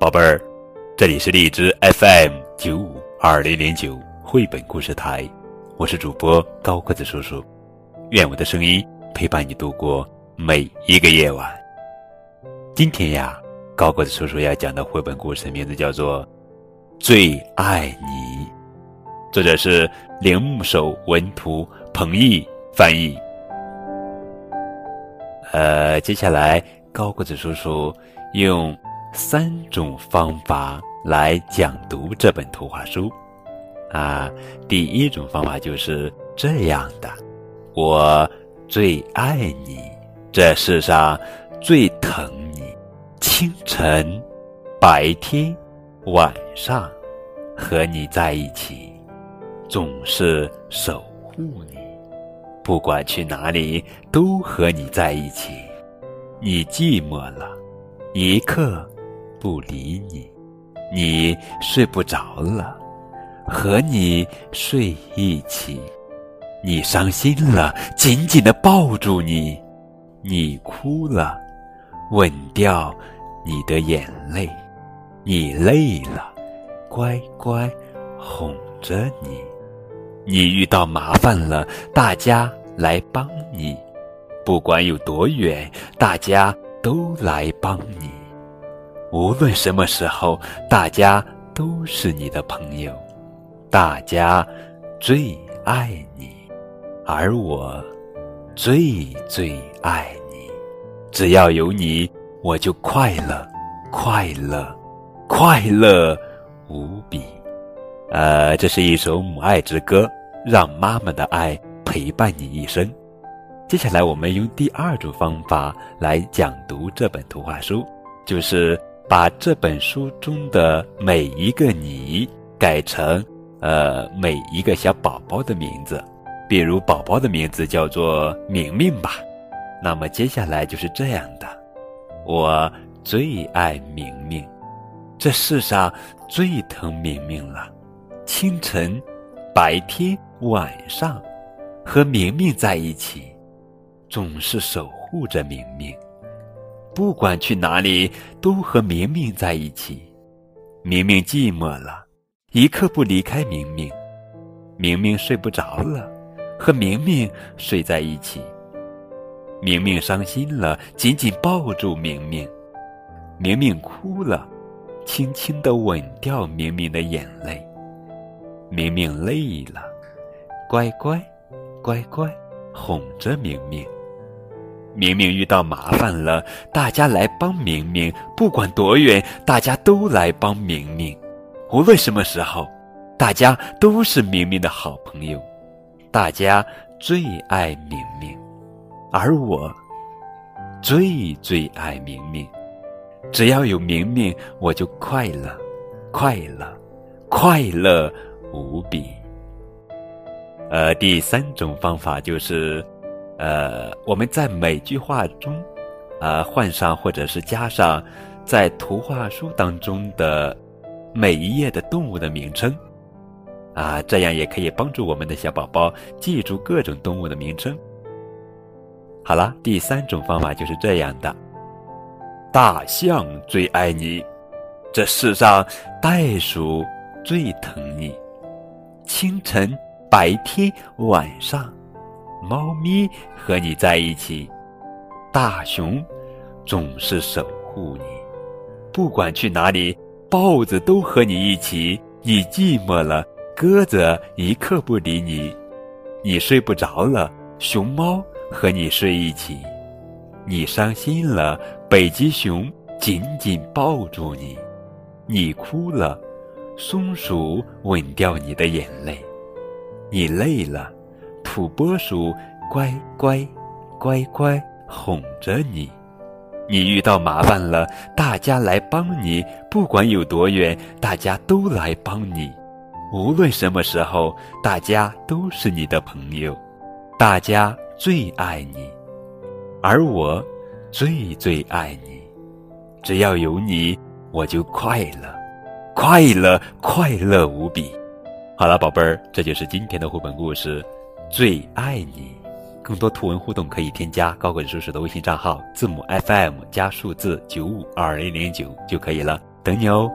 宝贝儿，这里是荔枝 FM 九五二零零九绘本故事台，我是主播高个子叔叔，愿我的声音陪伴你度过每一个夜晚。今天呀，高个子叔叔要讲的绘本故事名字叫做《最爱你》，作者是铃木守文图，彭毅翻译。呃，接下来高个子叔叔用。三种方法来讲读这本图画书，啊，第一种方法就是这样的：我最爱你，这世上最疼你，清晨、白天、晚上，和你在一起，总是守护你，不管去哪里都和你在一起。你寂寞了，一刻。不理你，你睡不着了，和你睡一起；你伤心了，紧紧的抱住你；你哭了，吻掉你的眼泪；你累了，乖乖哄着你；你遇到麻烦了，大家来帮你；不管有多远，大家都来帮你。无论什么时候，大家都是你的朋友，大家最爱你，而我最最爱你。只要有你，我就快乐，快乐，快乐无比。呃，这是一首母爱之歌，让妈妈的爱陪伴你一生。接下来，我们用第二种方法来讲读这本图画书，就是。把这本书中的每一个你改成，呃，每一个小宝宝的名字，比如宝宝的名字叫做明明吧。那么接下来就是这样的：我最爱明明，这世上最疼明明了。清晨、白天、晚上，和明明在一起，总是守护着明明。不管去哪里，都和明明在一起。明明寂寞了，一刻不离开明明。明明睡不着了，和明明睡在一起。明明伤心了，紧紧抱住明明。明明哭了，轻轻的吻掉明明的眼泪。明明累了，乖乖，乖乖，哄着明明。明明遇到麻烦了，大家来帮明明，不管多远，大家都来帮明明。无论什么时候，大家都是明明的好朋友。大家最爱明明，而我最最爱明明。只要有明明，我就快乐，快乐，快乐无比。呃，第三种方法就是。呃，我们在每句话中，呃，换上或者是加上，在图画书当中的每一页的动物的名称，啊，这样也可以帮助我们的小宝宝记住各种动物的名称。好了，第三种方法就是这样的：大象最爱你，这世上袋鼠最疼你，清晨、白天、晚上。猫咪和你在一起，大熊总是守护你，不管去哪里，豹子都和你一起。你寂寞了，鸽子一刻不理你；你睡不着了，熊猫和你睡一起；你伤心了，北极熊紧紧抱住你；你哭了，松鼠吻掉你的眼泪；你累了。土拨鼠乖乖乖乖哄着你，你遇到麻烦了，大家来帮你，不管有多远，大家都来帮你。无论什么时候，大家都是你的朋友，大家最爱你，而我最最爱你。只要有你，我就快乐，快乐，快乐无比。好了，宝贝儿，这就是今天的绘本故事。最爱你，更多图文互动可以添加高管叔叔的微信账号，字母 FM 加数字九五二零零九就可以了。等你哦。